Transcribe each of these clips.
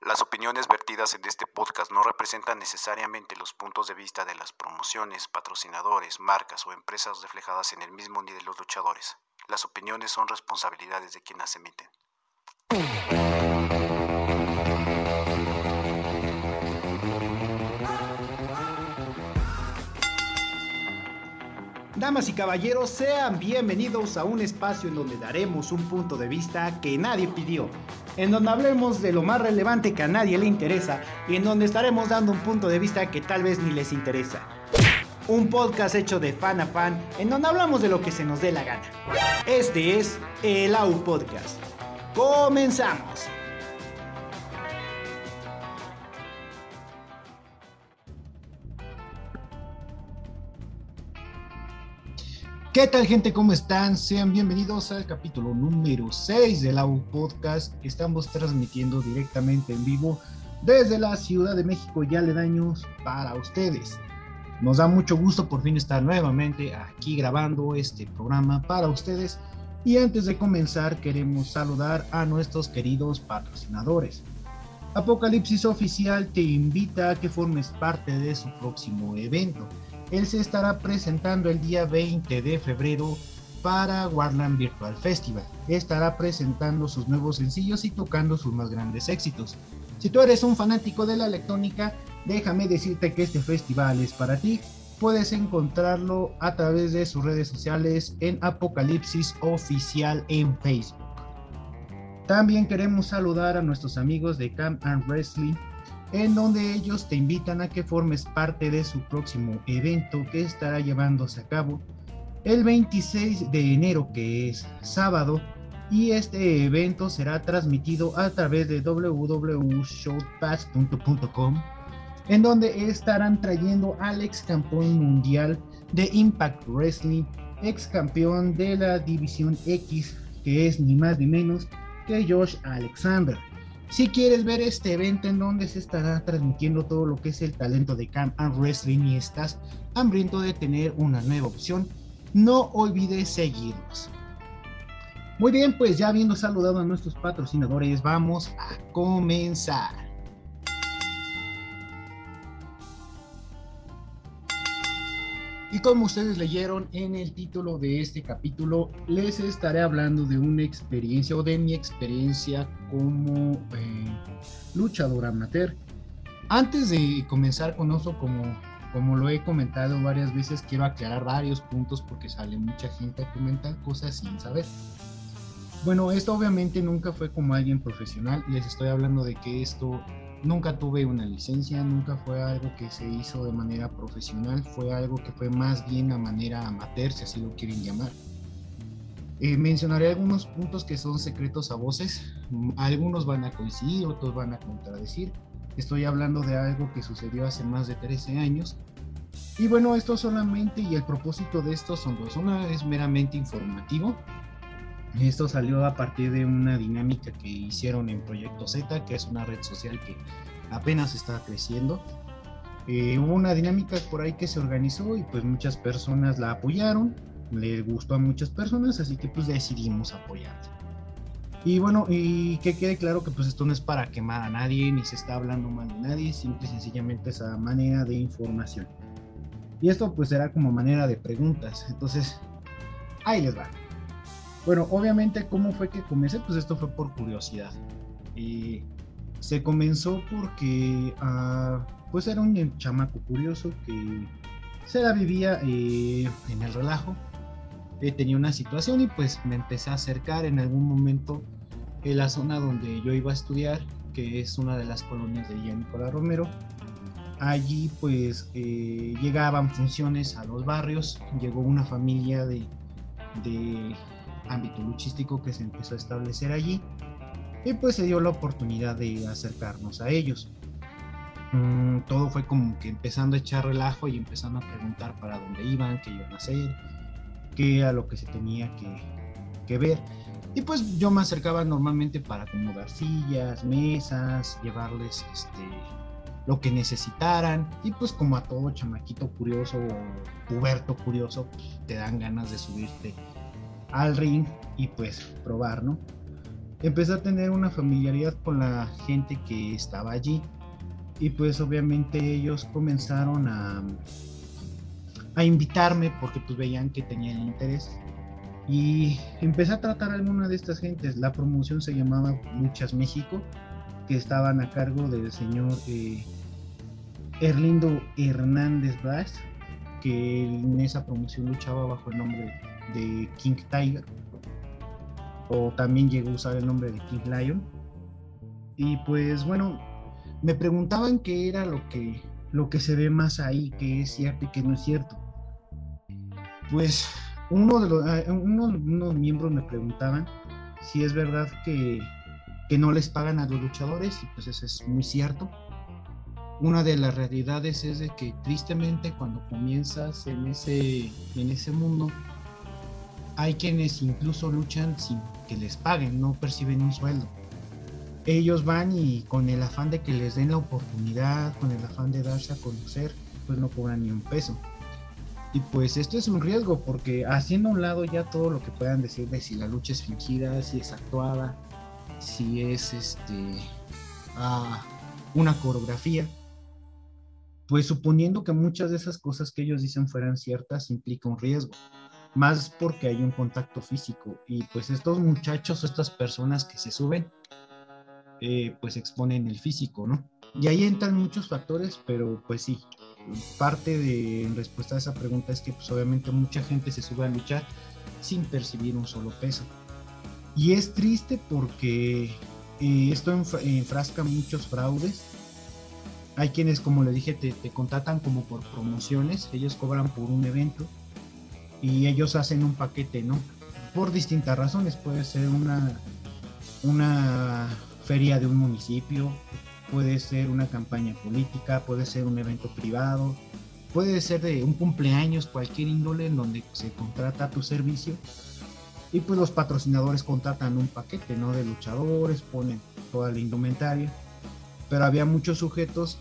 Las opiniones vertidas en este podcast no representan necesariamente los puntos de vista de las promociones, patrocinadores, marcas o empresas reflejadas en el mismo ni de los luchadores. Las opiniones son responsabilidades de quienes las emiten. Damas y caballeros, sean bienvenidos a un espacio en donde daremos un punto de vista que nadie pidió, en donde hablemos de lo más relevante que a nadie le interesa y en donde estaremos dando un punto de vista que tal vez ni les interesa. Un podcast hecho de fan a fan, en donde hablamos de lo que se nos dé la gana. Este es el AU Podcast. ¡Comenzamos! ¿Qué tal gente? ¿Cómo están? Sean bienvenidos al capítulo número 6 del AU Podcast. Estamos transmitiendo directamente en vivo desde la Ciudad de México y aledaños para ustedes. Nos da mucho gusto por fin estar nuevamente aquí grabando este programa para ustedes. Y antes de comenzar queremos saludar a nuestros queridos patrocinadores. Apocalipsis Oficial te invita a que formes parte de su próximo evento él se estará presentando el día 20 de febrero para Warland Virtual Festival. Estará presentando sus nuevos sencillos y tocando sus más grandes éxitos. Si tú eres un fanático de la electrónica, déjame decirte que este festival es para ti. Puedes encontrarlo a través de sus redes sociales en Apocalipsis Oficial en Facebook. También queremos saludar a nuestros amigos de Camp and Wrestling en donde ellos te invitan a que formes parte de su próximo evento que estará llevándose a cabo el 26 de enero, que es sábado, y este evento será transmitido a través de www.showpass.com, en donde estarán trayendo al ex campeón mundial de Impact Wrestling, ex campeón de la División X, que es ni más ni menos que Josh Alexander. Si quieres ver este evento en donde se estará transmitiendo todo lo que es el talento de Camp and Wrestling y estás hambriento de tener una nueva opción, no olvides seguirnos. Muy bien, pues ya habiendo saludado a nuestros patrocinadores, vamos a comenzar. Y como ustedes leyeron en el título de este capítulo, les estaré hablando de una experiencia o de mi experiencia como eh, luchador amateur. Antes de comenzar con eso, como, como lo he comentado varias veces, quiero aclarar varios puntos porque sale mucha gente a comentar cosas sin saber. Bueno, esto obviamente nunca fue como alguien profesional. Les estoy hablando de que esto Nunca tuve una licencia, nunca fue algo que se hizo de manera profesional, fue algo que fue más bien a manera amateur, si así lo quieren llamar. Eh, mencionaré algunos puntos que son secretos a voces, algunos van a coincidir, otros van a contradecir. Estoy hablando de algo que sucedió hace más de 13 años. Y bueno, esto solamente y el propósito de esto son dos. Una es meramente informativo, esto salió a partir de una dinámica que hicieron en Proyecto Z, que es una red social que apenas está creciendo. Eh, hubo una dinámica por ahí que se organizó y pues muchas personas la apoyaron, le gustó a muchas personas, así que pues decidimos apoyarla. Y bueno, y que quede claro que pues esto no es para quemar a nadie, ni se está hablando mal de nadie, simple y sencillamente esa manera de información. Y esto pues será como manera de preguntas, entonces ahí les va. Bueno, obviamente, ¿cómo fue que comencé? Pues esto fue por curiosidad. Y se comenzó porque, ah, pues era un chamaco curioso que se la vivía eh, en el relajo. Eh, tenía una situación y pues me empecé a acercar en algún momento en la zona donde yo iba a estudiar, que es una de las colonias de Villa Nicolás Romero. Allí pues eh, llegaban funciones a los barrios, llegó una familia de ámbito luchístico que se empezó a establecer allí y pues se dio la oportunidad de acercarnos a ellos. Mm, todo fue como que empezando a echar relajo y empezando a preguntar para dónde iban, qué iban a hacer, qué era lo que se tenía que, que ver. Y pues yo me acercaba normalmente para acomodar sillas, mesas, llevarles este, lo que necesitaran. Y pues como a todo chamaquito curioso o puberto curioso, te dan ganas de subirte al ring y pues probar, ¿no? empecé a tener una familiaridad con la gente que estaba allí y pues obviamente ellos comenzaron a, a invitarme porque pues veían que tenía el interés y empecé a tratar a alguna de estas gentes. La promoción se llamaba Luchas México, que estaban a cargo del señor eh, Erlindo Hernández Blas, que en esa promoción luchaba bajo el nombre de King Tiger, o también llegó a usar el nombre de King Lion. Y pues bueno, me preguntaban qué era lo que, lo que se ve más ahí, que es cierto y que no es cierto. Pues uno de los, ah, unos miembros me preguntaban si es verdad que, que, no les pagan a los luchadores y pues eso es muy cierto. Una de las realidades es de que tristemente cuando comienzas en ese, en ese mundo hay quienes incluso luchan sin que les paguen, no perciben un sueldo. Ellos van y con el afán de que les den la oportunidad, con el afán de darse a conocer, pues no cobran ni un peso. Y pues esto es un riesgo porque haciendo a un lado ya todo lo que puedan decir de si la lucha es fingida, si es actuada, si es este ah, una coreografía, pues suponiendo que muchas de esas cosas que ellos dicen fueran ciertas implica un riesgo, más porque hay un contacto físico y pues estos muchachos, estas personas que se suben, eh, pues exponen el físico, ¿no? Y ahí entran muchos factores, pero pues sí, parte de en respuesta a esa pregunta es que pues obviamente mucha gente se sube a luchar sin percibir un solo peso. Y es triste porque eh, esto enfrasca muchos fraudes. Hay quienes, como le dije, te, te, contratan como por promociones, ellos cobran por un evento y ellos hacen un paquete, ¿no? Por distintas razones, puede ser una, una feria de un municipio, puede ser una campaña política, puede ser un evento privado, puede ser de un cumpleaños, cualquier índole en donde se contrata tu servicio. Y pues los patrocinadores contratan un paquete, ¿no? De luchadores, ponen toda la indumentaria. Pero había muchos sujetos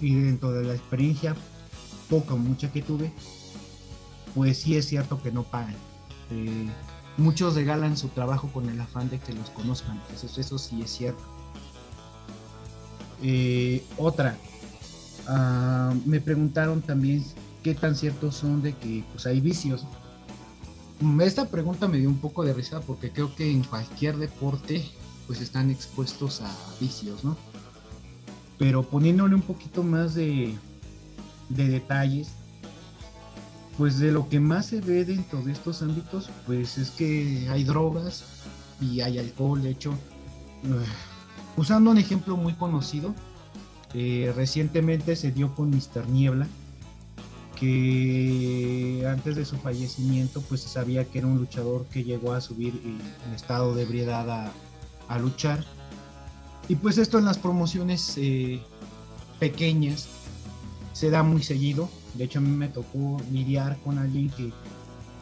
y dentro de la experiencia, poca o mucha que tuve, pues sí es cierto que no pagan. Eh, muchos regalan su trabajo con el afán de que los conozcan. Eso, eso sí es cierto eh, otra, ah, me preguntaron también qué tan ciertos son de que pues, hay vicios. Esta pregunta me dio un poco de risa porque creo que en cualquier deporte pues están expuestos a vicios, ¿no? Pero poniéndole un poquito más de, de detalles, pues de lo que más se ve dentro de estos ámbitos, pues es que hay drogas y hay alcohol, de hecho, Usando un ejemplo muy conocido, eh, recientemente se dio con Mr. Niebla, que antes de su fallecimiento pues se sabía que era un luchador que llegó a subir en estado de ebriedad a, luchar. Y pues esto en las promociones eh, pequeñas se da muy seguido. De hecho a mí me tocó lidiar con alguien que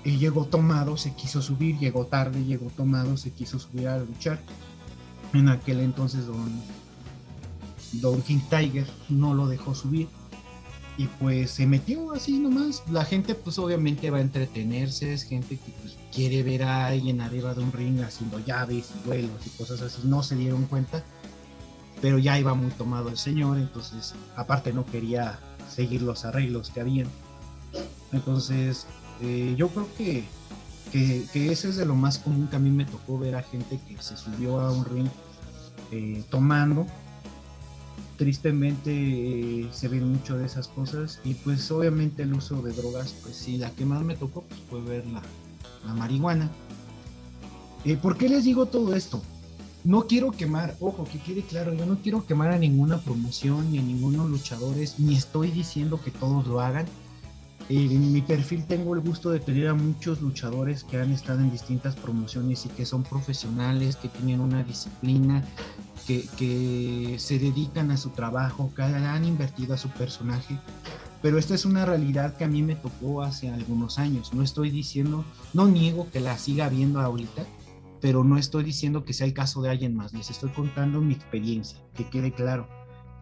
llegó tomado, se quiso subir, llegó tarde, llegó tomado, se quiso subir a luchar. En aquel entonces don, don King Tiger no lo dejó subir. Y pues se metió así nomás. La gente pues obviamente va a entretenerse, es gente que pues, quiere ver a alguien arriba de un ring haciendo llaves y vuelos y cosas así, no se dieron cuenta, pero ya iba muy tomado el señor, entonces aparte no quería seguir los arreglos que habían. Entonces eh, yo creo que que, ese es de lo más común que a mí me tocó ver a gente que se subió a un ring eh, tomando. Tristemente eh, se ven mucho de esas cosas y pues obviamente el uso de drogas, pues sí, la que más me tocó pues, fue ver la, marihuana. Eh, ¿Por qué les digo todo esto? No quiero quemar, ojo, que quede claro, yo no quiero quemar a ninguna promoción ni a ninguno luchadores, ni estoy diciendo que todos lo hagan en mi perfil tengo el gusto de tener a muchos luchadores que han estado en distintas promociones y que son profesionales, que tienen una disciplina, que, se dedican a su trabajo, que han invertido a su personaje. Pero esta es una realidad que a mí me tocó hace algunos años. No estoy diciendo, no niego que la siga viendo ahorita, pero no estoy diciendo que sea el caso de alguien más. Les estoy contando mi experiencia, que quede claro.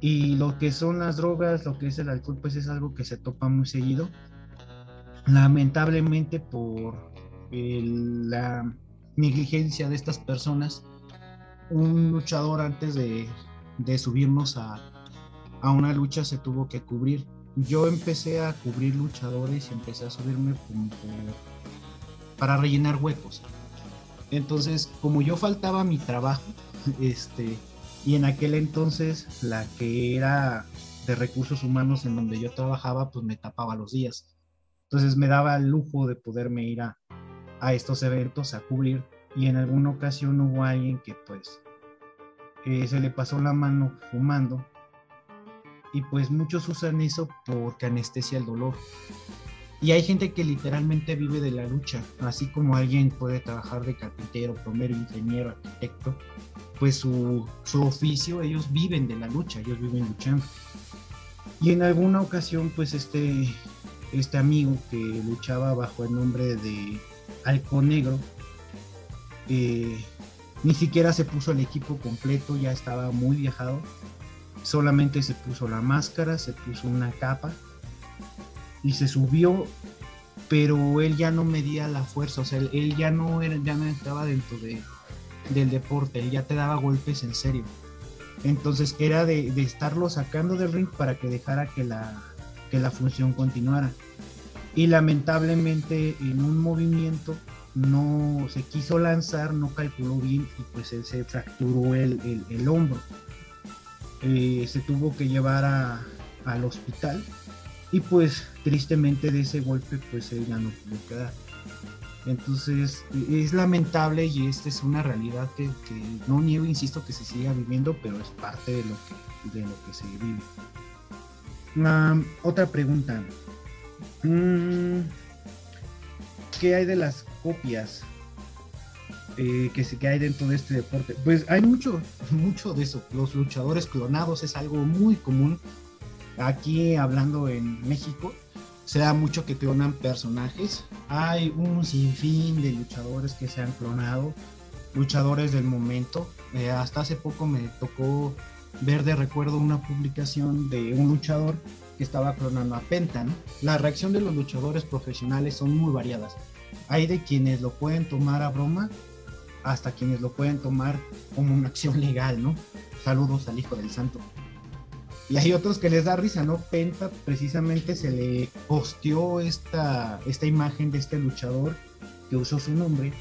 Y lo que son las drogas, lo que es el alcohol, pues es algo que se topa muy seguido lamentablemente por la negligencia de estas personas, un luchador antes de, de subirnos a, a, una lucha se tuvo que cubrir. Yo empecé a cubrir luchadores y empecé a subirme para rellenar huecos. Entonces, como yo faltaba mi trabajo, este, y en aquel entonces la que era de recursos humanos en donde yo trabajaba, pues me tapaba los días. Entonces me daba el lujo de poderme ir a, a estos eventos a cubrir y en alguna ocasión hubo alguien que pues eh, se le pasó la mano fumando y pues muchos usan eso porque anestesia el dolor. Y hay gente que literalmente vive de la lucha, así como alguien puede trabajar de carpintero, plomero, ingeniero, arquitecto, pues su, su oficio, ellos viven de la lucha, ellos viven luchando. Y en alguna ocasión, pues este, este amigo que luchaba bajo el nombre de Halcón Negro, eh, ni siquiera se puso el equipo completo, ya estaba muy viajado. Solamente se puso la máscara, se puso una capa y se subió, pero él ya no medía la fuerza, o sea, él, ya no era, ya no entraba dentro de, del deporte, él ya te daba golpes en serio. Entonces era de, de estarlo sacando del ring para que dejara que la, que la función continuara. Y lamentablemente en un movimiento no se quiso lanzar, no calculó bien y pues él se fracturó el, el, hombro. Eh, se tuvo que llevar a, al hospital y pues tristemente de ese golpe pues él ya no pudo quedar. Entonces es lamentable y esta es una realidad que, no niego, insisto, que se siga viviendo, pero es parte de lo que, de lo que se vive. otra pregunta. Mm, ¿Qué hay de las copias eh, que, que hay dentro de este deporte? Pues hay mucho, mucho de eso. Los luchadores clonados es algo muy común. Aquí hablando en México, se da mucho que clonan personajes. Hay un sinfín de luchadores que se han clonado, luchadores del momento. Eh, hasta hace poco me tocó ver de recuerdo una publicación de un luchador que estaba clonando a Penta. La reacción de los luchadores profesionales son muy variadas. Hay de quienes lo pueden tomar a broma hasta quienes lo pueden tomar como una acción legal, ¿no? Saludos al Hijo del Santo. Y hay otros que les da risa, ¿no? Penta precisamente se le posteó esta, esta imagen de este luchador que usó su nombre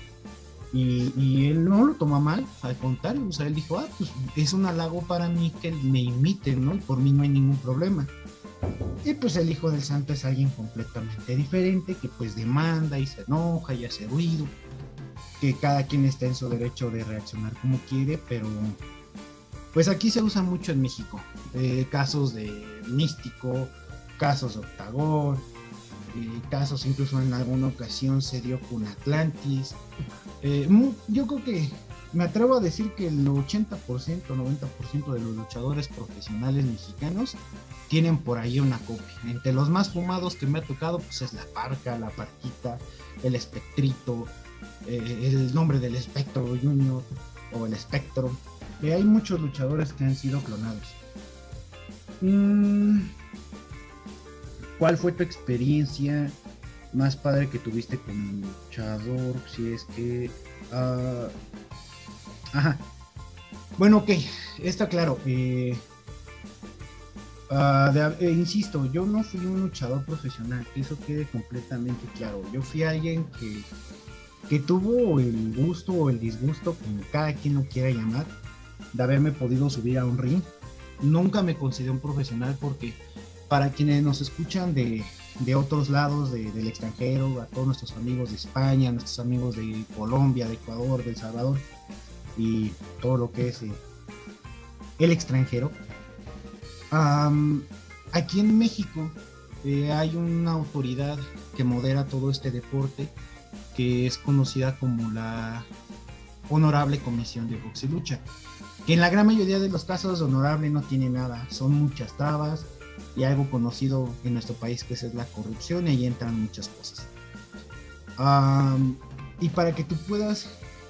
y, él no lo toma mal, al contrario, o sea, él dijo, ah, pues es un halago para mí que me imiten, ¿no? Y por mí no hay ningún problema. Y pues el Hijo del Santo es alguien completamente diferente, que pues demanda y se enoja y hace ruido, que cada quien está en su derecho de reaccionar como quiere, pero pues aquí se usa mucho en México. Eh, casos de místico, casos de octagón, casos incluso en alguna ocasión se dio con Atlantis. Eh, yo creo que me atrevo a decir que el 80%, 90% de los luchadores profesionales mexicanos tienen por ahí una copia. Entre los más fumados que me ha tocado, pues es la parca, la parquita, el espectrito, eh, el nombre del espectro junior o el espectro. Eh, hay muchos luchadores que han sido clonados. Mm, ¿Cuál fue tu experiencia más padre que tuviste con luchador? Si es que... Uh, ajá. Bueno, ok, está claro. Eh, de, eh, insisto, yo no fui un luchador profesional, que eso quede completamente claro. Yo fui alguien que, que tuvo el gusto o el disgusto, como cada quien lo quiera llamar, de haberme podido subir a un ring. Nunca me consideré un profesional porque para quienes nos escuchan de, de otros lados de, del extranjero, a todos nuestros amigos de España, nuestros amigos de Colombia, de Ecuador, de El Salvador y todo lo que es eh, el extranjero, aquí en México eh, hay una autoridad que modera todo este deporte que es conocida como la Honorable Comisión de Box y Lucha, que en la gran mayoría de los casos honorable no tiene nada, son muchas trabas y algo conocido en nuestro país que es la corrupción y ahí entran muchas cosas. y para que tú puedas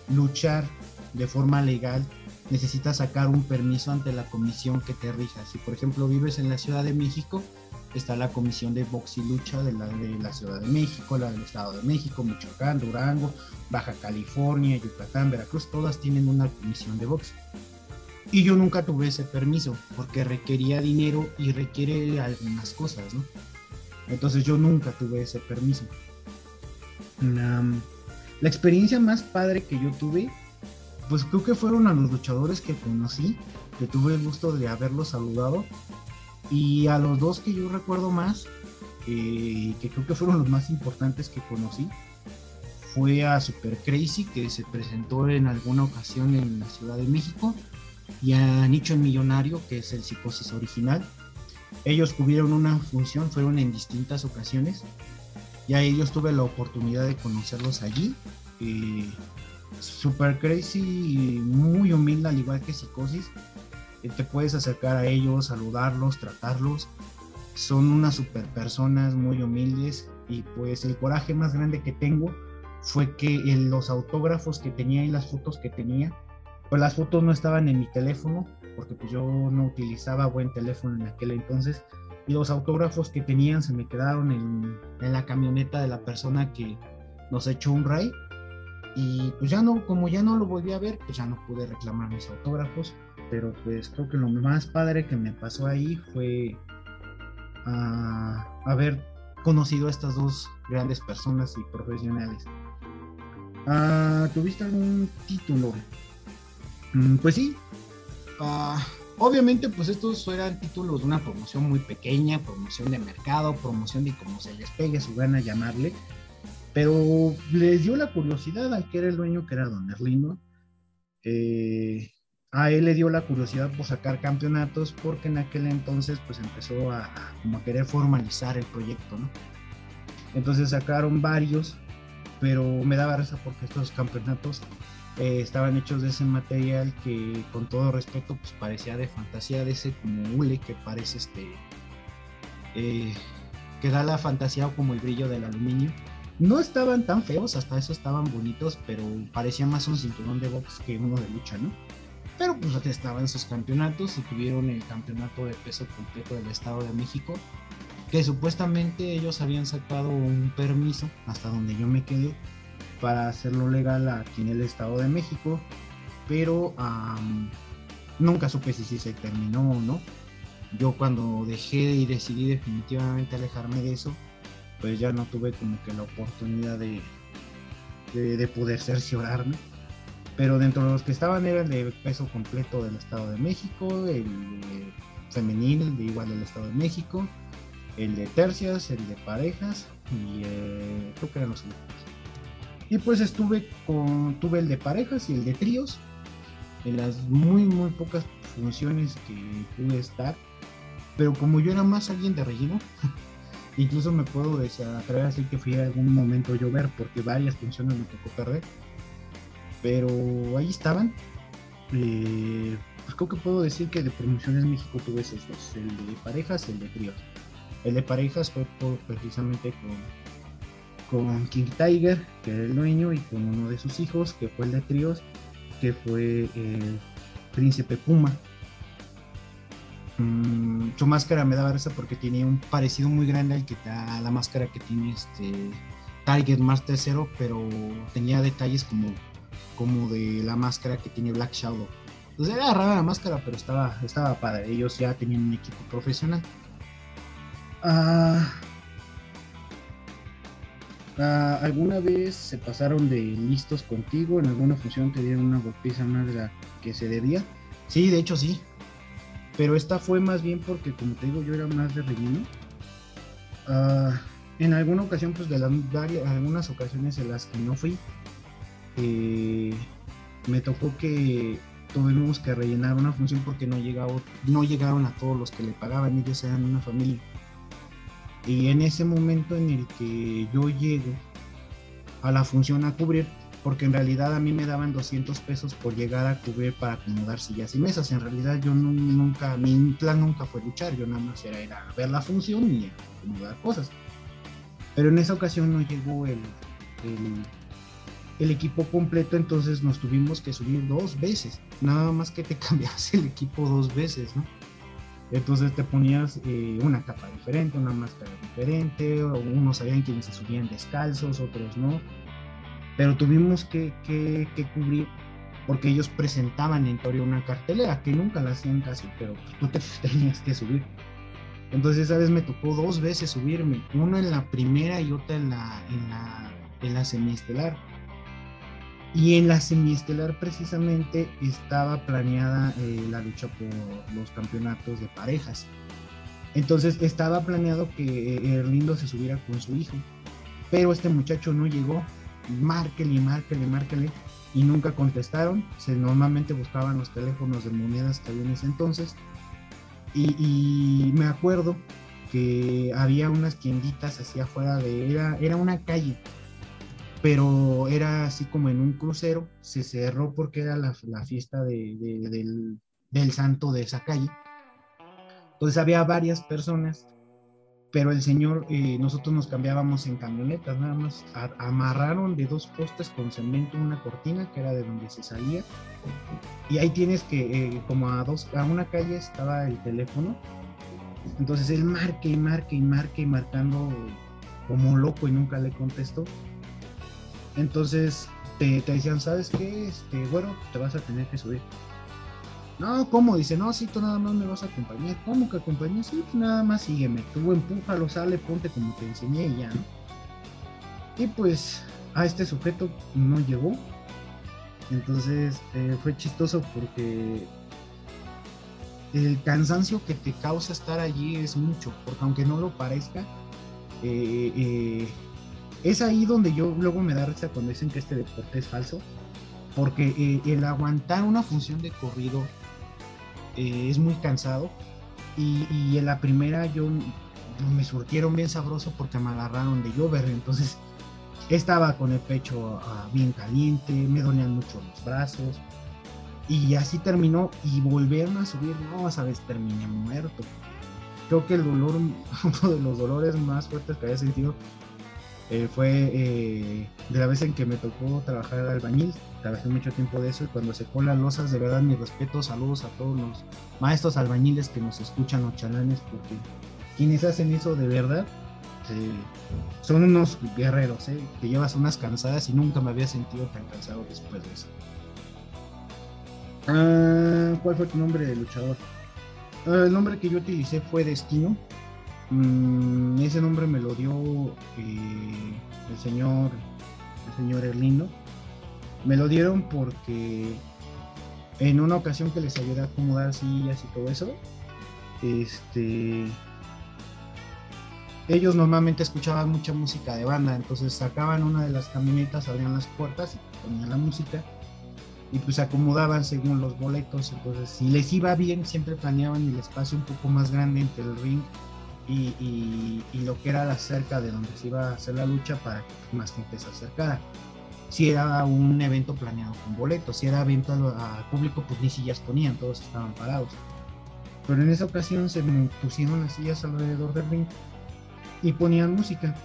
luchar de forma legal necesitas sacar un permiso ante la comisión que te rija. Si por ejemplo vives en la Ciudad de México, está la Comisión de Box y Lucha de la, de la Ciudad de México, la del Estado de México, Michoacán, Durango, Baja California, Yucatán, Veracruz, todas tienen una comisión de box. Y yo nunca tuve ese permiso porque requería dinero y requiere algunas cosas, ¿no? Entonces yo nunca tuve ese permiso. La, experiencia más padre que yo tuve, pues creo que fueron a los luchadores que conocí, que tuve el gusto de haberlos saludado. Y a los dos que yo recuerdo más, eh, que creo que fueron los más importantes que conocí, fue a Super Crazy, que se presentó en alguna ocasión en la Ciudad de México, y a Nicho el Millonario, que es el psicosis original. Ellos tuvieron una función, fueron en distintas ocasiones, y a ellos tuve la oportunidad de conocerlos allí. Eh, Super Crazy, muy humilde, al igual que Psicosis. Eh, te puedes acercar a ellos, saludarlos, tratarlos. Son unas super personas muy humildes y pues el coraje más grande que tengo fue que en los autógrafos que tenía y las fotos que tenía, pues las fotos no estaban en mi teléfono porque pues yo no utilizaba buen teléfono en aquel entonces y los autógrafos que tenían se me quedaron en, en la camioneta de la persona que nos echó un ray y pues ya no, como ya no lo volví a ver, pues ya no pude reclamar mis autógrafos. Pero pues creo que lo más padre que me pasó ahí fue uh, haber conocido a estas dos grandes personas y profesionales. Uh, ¿Tuviste algún título? Mm, pues sí. Uh, obviamente pues estos eran títulos de una promoción muy pequeña, promoción de mercado, promoción de como se les pegue su gana llamarle pero les dio la curiosidad al que era el dueño, que era Don Erlino. Eh, a él le dio la curiosidad por sacar campeonatos porque en aquel entonces pues empezó a, como querer formalizar el proyecto, ¿no? Entonces sacaron varios, pero me daba risa porque estos campeonatos eh, estaban hechos de ese material que con todo respeto pues parecía de fantasía, de ese como hule que parece este, eh, que da la fantasía o como el brillo del aluminio no estaban tan feos, hasta eso estaban bonitos, pero parecía más un cinturón de box que uno de lucha, ¿no? Pero pues estaban sus campeonatos y tuvieron el campeonato de peso completo del Estado de México, que supuestamente ellos habían sacado un permiso, hasta donde yo me quedé, para hacerlo legal aquí en el Estado de México, pero nunca supe si, se terminó o no. Yo cuando dejé y decidí definitivamente alejarme de eso, pues ya no tuve como que la oportunidad de, de, poder cerciorarme. Pero dentro de los que estaban era el de peso completo del Estado de México, el femenil de igual del Estado de México, el de tercias, el de parejas y eh, creo que eran los. Y pues estuve con, tuve el de parejas y el de tríos, en las muy muy pocas funciones que pude estar, pero como yo era más alguien de relleno, Incluso me puedo atrever a decir que fui a algún momento llover porque varias funciones me tocó perder. Pero ahí estaban. Eh, pues creo que puedo decir que de promociones México tuve esos dos, el de parejas y el de tríos. El de parejas fue precisamente con, con King Tiger, que era el dueño, y con uno de sus hijos, que fue el de tríos, que fue el Príncipe Puma, Mm, su máscara me daba risa porque tenía un parecido muy grande al que a la máscara que tiene este Target Master Zero, pero tenía detalles como, como de la máscara que tiene Black Shadow. Entonces era rara la máscara, pero estaba, estaba padre. Ellos ya tenían un equipo profesional. Ah, ¿Alguna vez se pasaron de listos contigo? ¿En alguna función te dieron una golpiza más de la que se debía? Sí, de hecho sí pero esta fue más bien porque, como te digo, yo era más de relleno. Ah, en alguna ocasión, pues de las varias, algunas ocasiones en las que no fui, eh, me tocó que tuvimos que rellenar una función porque no, llegaba, no llegaron a todos los que le pagaban, ellos eran una familia. Y en ese momento en el que yo llego a la función a cubrir, porque en realidad a mí me daban 200 pesos por llegar a cubrir para acomodar sillas y mesas. En realidad yo nunca, mi plan nunca fue luchar, yo nada más era ver la función y acomodar cosas. Pero en esa ocasión no llegó el, el, equipo completo, entonces nos tuvimos que subir dos veces, nada más que te cambias el equipo dos veces, ¿no? Entonces te ponías eh, una capa diferente, una máscara diferente, unos sabían quienes se subían descalzos, otros no. Pero tuvimos que, que, cubrir porque ellos presentaban en teoría una cartelera que nunca la hacían casi, pero tú te tenías que subir. Entonces esa vez me tocó dos veces subirme, una en la primera y otra en la, en la, en la semiestelar. Y en la semiestelar precisamente estaba planeada eh, la lucha por los campeonatos de parejas. Entonces estaba planeado que Erlindo se subiera con su hijo, pero este muchacho no llegó. Márquele, márquele, márquele y nunca contestaron. Se normalmente buscaban los teléfonos de monedas que había en ese entonces. Y, me acuerdo que había unas tienditas así afuera de. Era, era una calle, pero era así como en un crucero. Se cerró porque era la, fiesta del, del santo de esa calle. Entonces había varias personas pero el señor, eh, nosotros nos cambiábamos en camionetas, nada más amarraron de dos postes con cemento una cortina que era de donde se salía y ahí tienes que, eh, como a dos, a una calle estaba el teléfono, entonces él marque y marque y marque marcando como loco y nunca le contestó. Entonces te, decían, ¿sabes qué? Este, bueno, te vas a tener que subir. No, ¿cómo? Dice, no, sí, tú nada más me vas a acompañar. ¿Cómo que acompañas? Pues nada más sígueme. Tú empújalo, sale, ponte como te enseñé y ya, ¿no? Y pues a este sujeto no llegó. Entonces eh, fue chistoso porque el cansancio que te causa estar allí es mucho, porque aunque no lo parezca, eh, eh, es ahí donde yo luego me da risa cuando dicen que este deporte es falso, porque el aguantar una función de corrido eh, es muy cansado. Y, en la primera yo me surtieron bien sabroso porque me agarraron de llover, entonces estaba con el pecho ah, bien caliente, me dolían mucho los brazos. Y así terminó y volvieron a subir, no, sabes, terminé muerto. Creo que el dolor, uno de los dolores más fuertes que había sentido eh, fue eh, de la vez en que me tocó trabajar al albañil, trabajé mucho tiempo de eso y cuando se las losas, de verdad mi respeto, saludos a todos los maestros albañiles que nos escuchan, los chalanes, porque quienes hacen eso de verdad eh, son unos guerreros, que llevas unas cansadas y nunca me había sentido tan cansado después de eso. Ah, ¿Cuál fue tu nombre de luchador? Ah, el nombre que yo utilicé fue Destino Mm, ese nombre me lo dio eh, el señor, el señor Erlindo. Me lo dieron porque en una ocasión que les ayudé a acomodar sillas y todo eso, este, ellos normalmente escuchaban mucha música de banda, entonces sacaban una de las camionetas, abrían las puertas y ponían la música y pues acomodaban según los boletos, entonces si les iba bien siempre planeaban el espacio un poco más grande entre el ring y, lo que era la cerca de donde se iba a hacer la lucha para que más gente se acercara. Si era un evento planeado con boletos, si era evento al público, pues ni sillas ponían, todos estaban parados. Pero en esa ocasión se pusieron las sillas alrededor del ring y ponían música.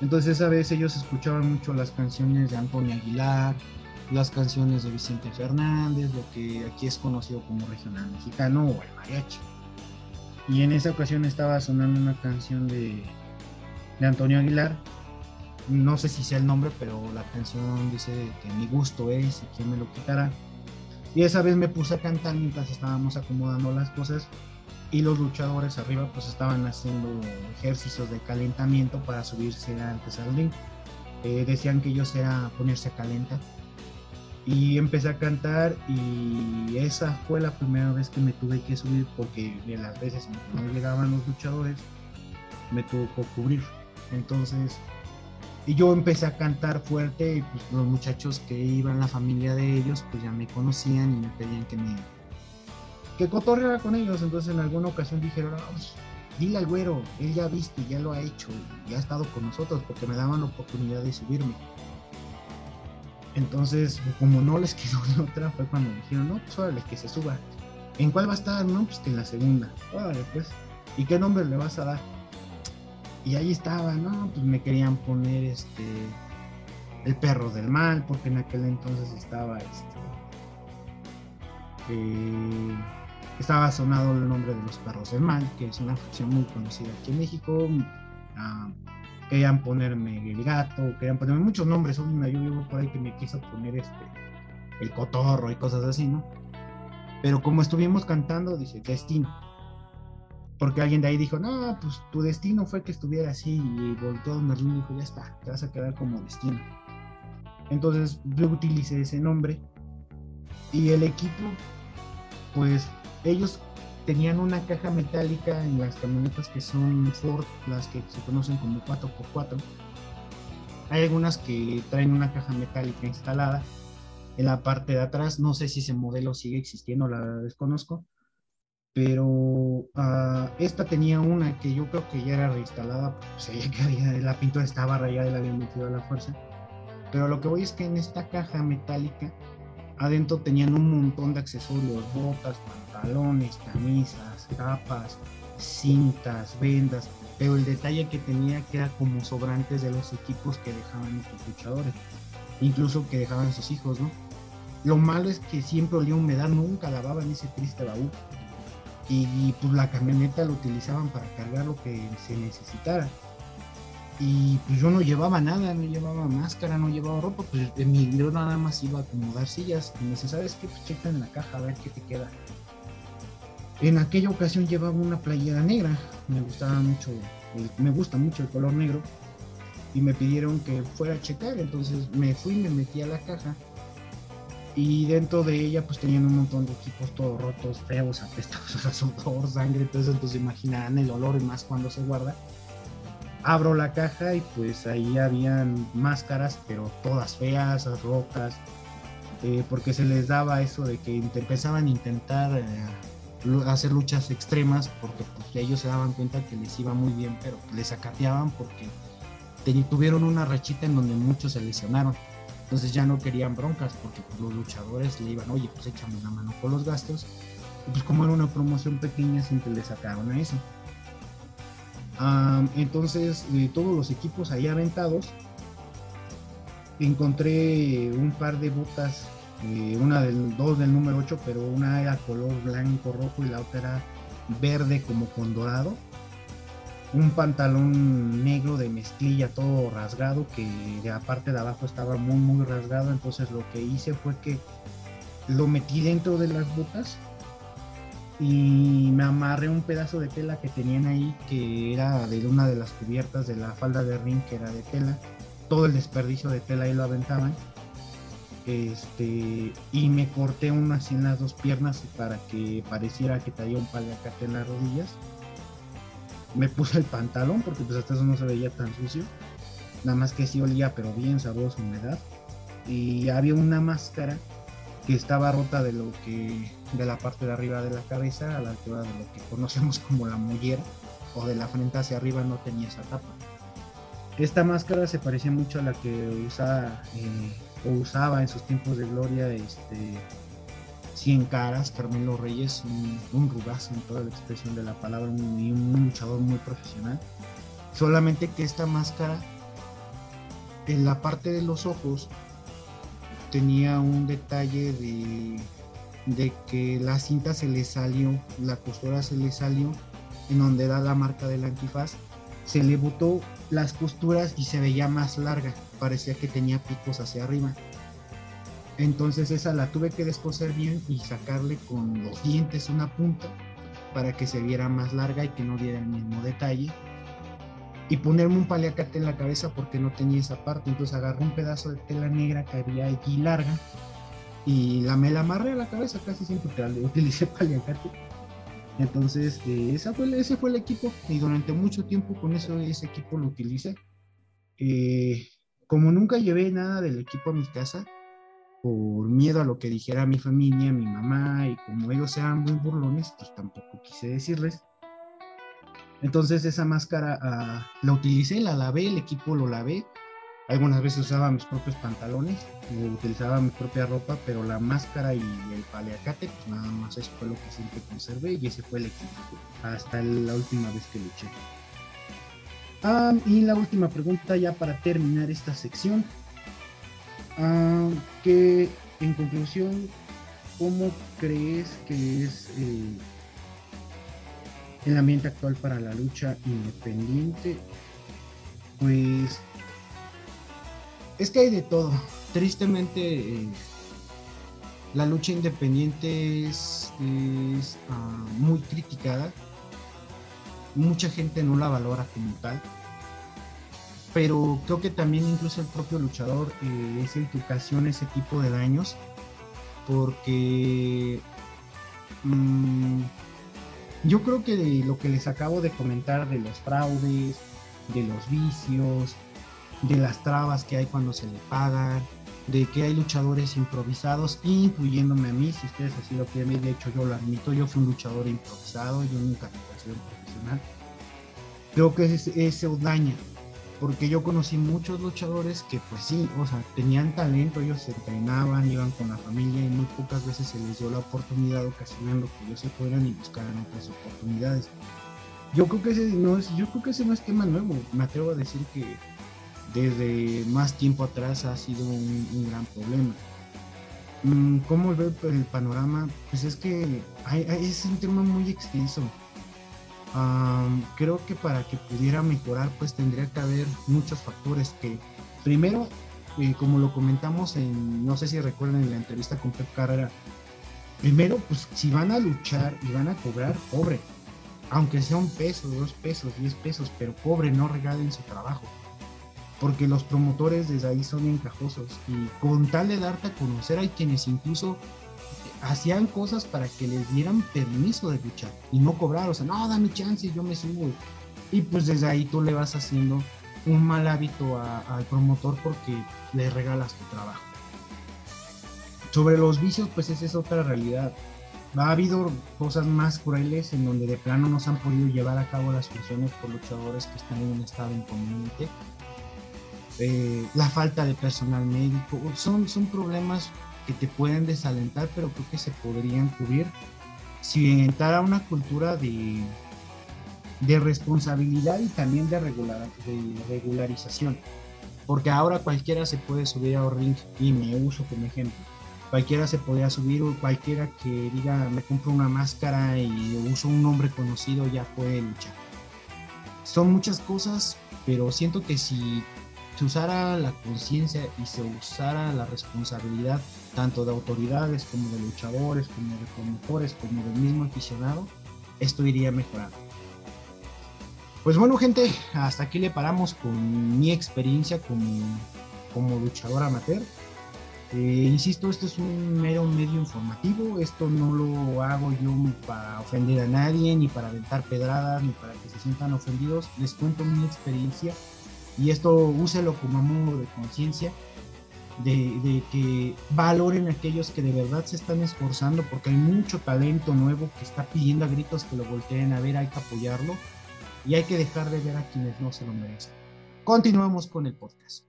Entonces esa vez ellos escuchaban mucho las canciones de Antonio Aguilar, las canciones de Vicente Fernández, lo que aquí es conocido como regional mexicano o el mariachi. Y en esa ocasión estaba sonando una canción de, de Antonio Aguilar. No sé si sea el nombre, pero la canción dice que mi gusto es y quién me lo quitará. Y esa vez me puse a cantar mientras estábamos acomodando las cosas y los luchadores arriba pues estaban haciendo ejercicios de calentamiento para subirse antes al ring. Eh, decían que ellos era ponerse a calentar y empecé a cantar y esa fue la primera vez que me tuve que subir porque de las veces que no llegaban los luchadores me tocó cubrir. Entonces, y yo empecé a cantar fuerte y pues, los muchachos que iban, la familia de ellos, pues ya me conocían y me pedían que me que cotorreara con ellos. Entonces en alguna ocasión dijeron, dile al güero, él ya ha visto, ya lo ha hecho, y ha estado con nosotros porque me daban la oportunidad de subirme. Entonces, como no les quedó de otra, fue cuando dijeron, no, pues órale, que se suba. ¿En cuál va a estar? No, pues que en la segunda. Órale, pues. ¿Y qué nombre le vas a dar? Y ahí estaba, ¿no? Pues me querían poner este. El perro del mal, porque en aquel entonces estaba este. Eh, estaba sonado el nombre de los perros del mal, que es una facción muy conocida aquí en México. Ah, querían ponerme el gato, querían ponerme muchos nombres. Una yo vivo por ahí que me quiso poner este el cotorro y cosas así, ¿no? Pero como estuvimos cantando, dije, destino. Porque alguien de ahí dijo, no, pues tu destino fue que estuviera así. Y volteó a Merlín y dijo, ya está, te vas a quedar como destino. Entonces yo utilicé ese nombre. Y el equipo, pues ellos tenían una caja metálica en las camionetas que son Ford, las que se conocen como 4x4. Hay algunas que traen una caja metálica instalada en la parte de atrás. No sé si ese modelo sigue existiendo, la desconozco. Pero uh, esta tenía una que yo creo que ya era reinstalada, pues que había, la pintura estaba rayada y la habían metido a la fuerza. Pero lo que voy es que en esta caja metálica adentro tenían un montón de accesorios, botas, pantalones, camisas, capas, cintas, vendas, pero el detalle que tenía que era como sobrantes de los equipos que dejaban estos luchadores, incluso que dejaban sus hijos, ¿no? Lo malo es que siempre olía humedad, nunca lavaban ese triste baúl. Y, pues la camioneta lo utilizaban para cargar lo que se necesitara y pues yo no llevaba nada, no llevaba máscara, no llevaba ropa, pues mi, yo nada más iba a acomodar sillas y me dice, ¿sabes qué? Pues checa en la caja a ver qué te queda. En aquella ocasión llevaba una playera negra, me gustaba mucho, me gusta mucho el color negro. Y me pidieron que fuera a checar, entonces me fui, me metí a la caja. Y dentro de ella pues tenían un montón de equipos todos rotos, feos, apestosos a sudor, sangre, entonces, entonces imaginarán el olor y más cuando se guarda. Abro la caja y pues ahí habían máscaras, pero todas feas, rotas, eh, porque se les daba eso de que empezaban a intentar eh, hacer luchas extremas, porque pues, ellos se daban cuenta que les iba muy bien, pero les acateaban porque tuvieron una rachita en donde muchos se lesionaron. Entonces ya no querían broncas porque pues, los luchadores le iban, oye, pues échame la mano con los gastos. Y pues como era una promoción pequeña, siempre le sacaron a eso entonces, de todos los equipos ahí aventados, encontré un par de botas, eh, una del dos del número 8, pero una era color blanco rojo y la otra era verde como con dorado. Un pantalón negro de mezclilla todo rasgado, que de la parte de abajo estaba muy muy rasgado. Entonces lo que hice fue que lo metí dentro de las botas y me amarré un pedazo de tela que tenían ahí que era de una de las cubiertas de la falda de ring que era de tela todo el desperdicio de tela ahí lo aventaban este y me corté unas en las dos piernas para que pareciera que traía un paliacate en las rodillas. Me puse el pantalón porque pues hasta eso no se veía tan sucio. Nada más que sí olía pero bien sabroso humedad y había una máscara que estaba rota de lo que de la parte de arriba de la cabeza a la altura de lo que conocemos como la mollera o de la frente hacia arriba no tenía esa tapa. Esta máscara se parecía mucho a la que usaba, eh, o usaba en sus tiempos de gloria este, Cien Caras, Carmelo Reyes, un, un en toda la expresión de la palabra un, un luchador muy profesional. Solamente que esta máscara en la parte de los ojos tenía un detalle de, de que la cinta se le salió, la costura se le salió, en donde da la marca del antifaz, se le botó las costuras y se veía más larga, parecía que tenía picos hacia arriba. Entonces esa la tuve que descoser bien y sacarle con los dientes una punta para que se viera más larga y que no diera el mismo detalle y ponerme un paliacate en la cabeza porque no tenía esa parte. Entonces agarré un pedazo de tela negra que había aquí larga y la, me la amarré a la cabeza casi siempre que utilicé paliacate. Entonces eh, fue, ese fue el equipo y durante mucho tiempo con eso ese equipo lo utilicé. Eh, como nunca llevé nada del equipo a mi casa, por miedo a lo que dijera mi familia, mi mamá, y como ellos eran muy burlones, pues tampoco quise decirles. Entonces esa máscara ah, la utilicé, la lavé, el equipo lo lavé. Algunas veces usaba mis propios pantalones, utilizaba mi propia ropa, pero la máscara y el paleacate, pues nada más eso fue lo que siempre conservé y ese fue el equipo hasta la última vez que luché. Ah, y la última pregunta ya para terminar esta sección, ah, que en conclusión, ¿cómo crees que es eh, el ambiente actual para la lucha independiente? Pues es que hay de todo. Tristemente, eh, la lucha independiente es, ah, muy criticada. Mucha gente no la valora como tal. Pero creo que también incluso el propio luchador eh, es el que ocasiona ese tipo de daños. Porque mm, yo creo que de lo que les acabo de comentar de los fraudes, de los vicios, de las trabas que hay cuando se le pagan, de que hay luchadores improvisados, incluyéndome a mí, si ustedes así lo quieren de hecho yo lo admito, yo fui un luchador improvisado, yo nunca sido un profesional. Creo que eso daña, porque yo conocí muchos luchadores que pues sí, o sea, tenían talento, ellos se entrenaban, iban con la familia y muy pocas veces se les dio la oportunidad ocasionando que ellos se fueran y buscaran otras oportunidades. Yo creo que ese no es, yo creo que ese no es tema nuevo, me atrevo a decir que desde más tiempo atrás ha sido un, gran problema. Mm, ¿Cómo veo el panorama? Pues es que es un tema muy extenso. creo que para que pudiera mejorar, pues tendría que haber muchos factores que, primero, eh, como lo comentamos en, no sé si recuerdan en la entrevista con Pep Carrera, primero, pues si van a luchar y van a cobrar, cobre. Aunque sea un peso, dos pesos, diez pesos, pero cobre, no regalen su trabajo porque los promotores desde ahí son encajosos y con tal de darte a conocer hay quienes incluso hacían cosas para que les dieran permiso de luchar y no cobrar, o sea, no, dame chance, yo me subo. Y pues desde ahí tú le vas haciendo un mal hábito al promotor porque le regalas tu trabajo. Sobre los vicios, pues esa es otra realidad. Ha habido cosas más crueles en donde de plano no se han podido llevar a cabo las funciones por luchadores que están en un estado inconveniente eh, la falta de personal médico, son, son problemas que te pueden desalentar, pero creo que se podrían cubrir si entrara una cultura de, de responsabilidad y también de, regular, de regularización. Porque ahora cualquiera se puede subir a un ring y me uso como ejemplo. Cualquiera se podría subir o cualquiera que diga me compro una máscara y uso un nombre conocido ya puede luchar. Son muchas cosas, pero siento que si se usara la conciencia y se usara la responsabilidad tanto de autoridades como de luchadores, como de promotores, como del mismo aficionado, esto iría mejorando. Pues bueno gente, hasta aquí le paramos con mi experiencia como, como luchador amateur. Eh, insisto, esto es un mero medio informativo, esto no lo hago yo para ofender a nadie, ni para aventar pedradas, ni para que se sientan ofendidos. Les cuento mi experiencia y esto úselo como modo de conciencia, de, que valoren a aquellos que de verdad se están esforzando, porque hay mucho talento nuevo que está pidiendo a gritos que lo volteen a ver, hay que apoyarlo y hay que dejar de ver a quienes no se lo merecen. Continuamos con el podcast.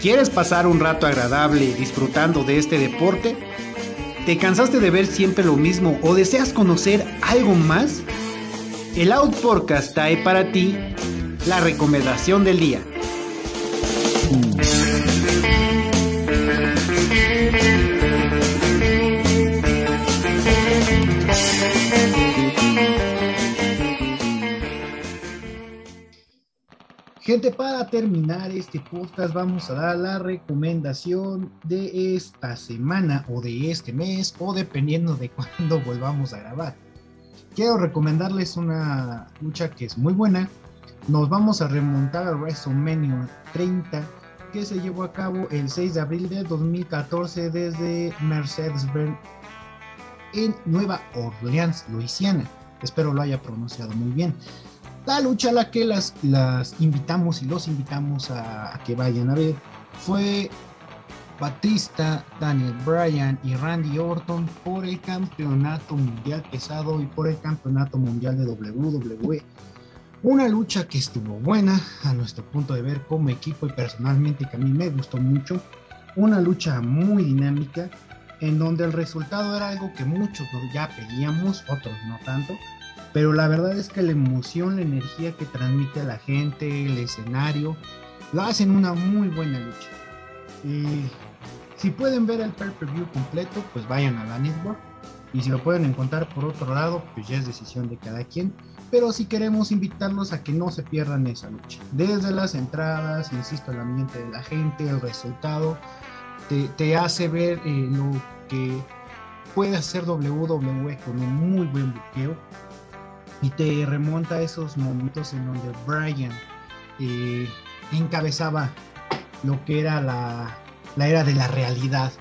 ¿Quieres pasar un rato agradable disfrutando de este deporte? ¿Te cansaste de ver siempre lo mismo o deseas conocer algo más? El Out Podcast trae para ti la recomendación del día. Gente, para terminar este podcast vamos a dar la recomendación de esta semana o de este mes o dependiendo de cuándo volvamos a grabar. Quiero recomendarles una lucha que es muy buena. Nos vamos a remontar a WrestleMania 30 que se llevó a cabo el 6 de abril de 2014 desde Mercedes-Benz en Nueva Orleans, Luisiana. Espero lo haya pronunciado muy bien la lucha a la que las, invitamos y los invitamos a, que vayan a ver fue Batista, Daniel Bryan y Randy Orton por el campeonato mundial pesado y por el campeonato mundial de WWE. Una lucha que estuvo buena a nuestro punto de ver como equipo y personalmente que a mí me gustó mucho. Una lucha muy dinámica en donde el resultado era algo que muchos ya pedíamos, otros no tanto pero la verdad es que la emoción, la energía que transmite a la gente, el escenario, lo hacen una muy buena lucha. Y si pueden ver el pay-per-view completo, pues vayan a la network. Y si lo pueden encontrar por otro lado, pues ya es decisión de cada quien. Pero si queremos invitarlos a que no se pierdan esa lucha. Desde las entradas, insisto, el ambiente de la gente, el resultado, te, hace ver eh, lo que puede hacer WWE con un muy buen buqueo y te remonta a esos momentos en donde Brian eh, encabezaba lo que era la, la era de la realidad.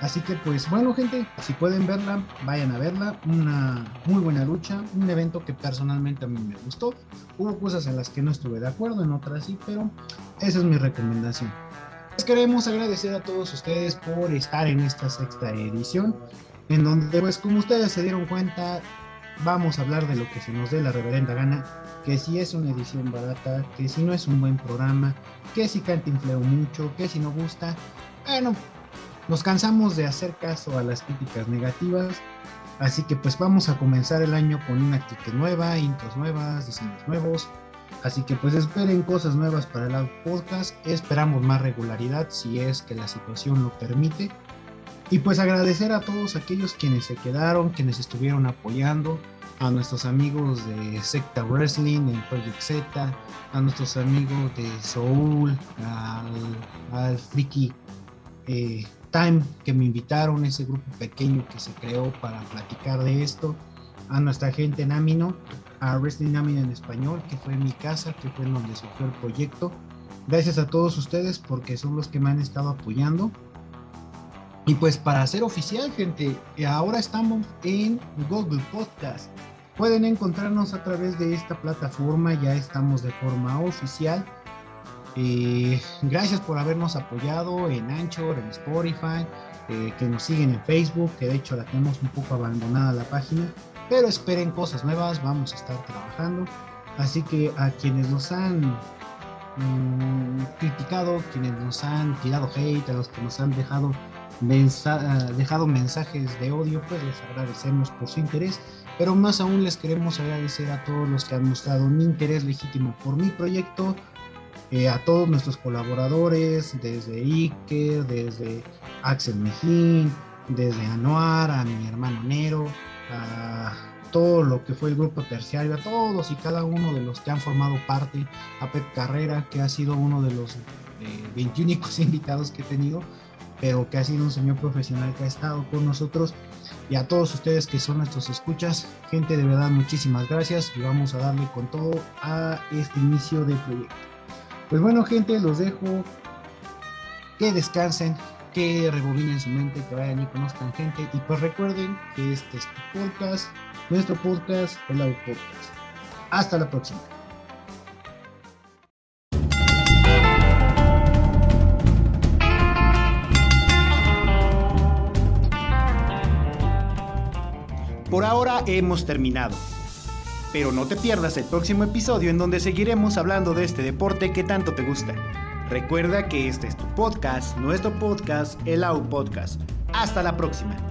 Así que pues bueno gente, si pueden verla, vayan a verla. Una muy buena lucha, un evento que personalmente a mí me gustó. Hubo cosas en las que no estuve de acuerdo, en otras sí, pero esa es mi recomendación. Les queremos agradecer a todos ustedes por estar en esta sexta edición, en donde pues como ustedes se dieron cuenta, vamos a hablar de lo que se nos dé la reverenda gana, que si es una edición barata, que si no es un buen programa, que si cantinfleo mucho, que si no gusta. Bueno, nos cansamos de hacer caso a las críticas negativas, así que pues vamos a comenzar el año con una actitud nueva, intros nuevas, diseños nuevos. Así que pues esperen cosas nuevas para el podcast, esperamos más regularidad si es que la situación lo permite. Y pues agradecer a todos aquellos quienes se quedaron, quienes estuvieron apoyando, a nuestros amigos de Secta Wrestling, en Project Z, a nuestros amigos de Soul, al, al Friki eh, Time que me invitaron, ese grupo pequeño que se creó para platicar de esto, a nuestra gente en Amino, a Wrestling Amino en español, que fue mi casa, que fue en donde surgió el proyecto. Gracias a todos ustedes porque son los que me han estado apoyando. Y pues para ser oficial, gente, ahora estamos en Google Podcast. Pueden encontrarnos a través de esta plataforma, ya estamos de forma oficial. Eh, gracias por habernos apoyado en Anchor, en Spotify, eh, que nos siguen en Facebook, que de hecho la tenemos un poco abandonada la página, pero esperen cosas nuevas, vamos a estar trabajando. Así que a quienes nos han mm, criticado, quienes nos han tirado hate, a los que nos han dejado, dejado mensajes de odio, pues les agradecemos por su interés pero más aún les queremos agradecer a todos los que han mostrado un interés legítimo por mi proyecto, eh, a todos nuestros colaboradores, desde Iker, desde Axel Mejín, desde Anuar, a mi hermano Nero, a todo lo que fue el grupo terciario, a todos y cada uno de los que han formado parte, a Pep Carrera, que ha sido uno de los 21 eh, invitados que he tenido, pero que ha sido un señor profesional que ha estado con nosotros y a todos ustedes que son nuestros escuchas. Gente, de verdad, muchísimas gracias y vamos a darle con todo a este inicio del proyecto. Pues bueno, gente, los dejo. Que descansen, que rebobinen su mente, que vayan y conozcan gente. Y pues recuerden que este es tu podcast, nuestro podcast, el Podcast. Hasta la próxima. Por ahora hemos terminado. Pero no te pierdas el próximo episodio en donde seguiremos hablando de este deporte que tanto te gusta. Recuerda que este es tu podcast, nuestro podcast, el AU Podcast. Hasta la próxima.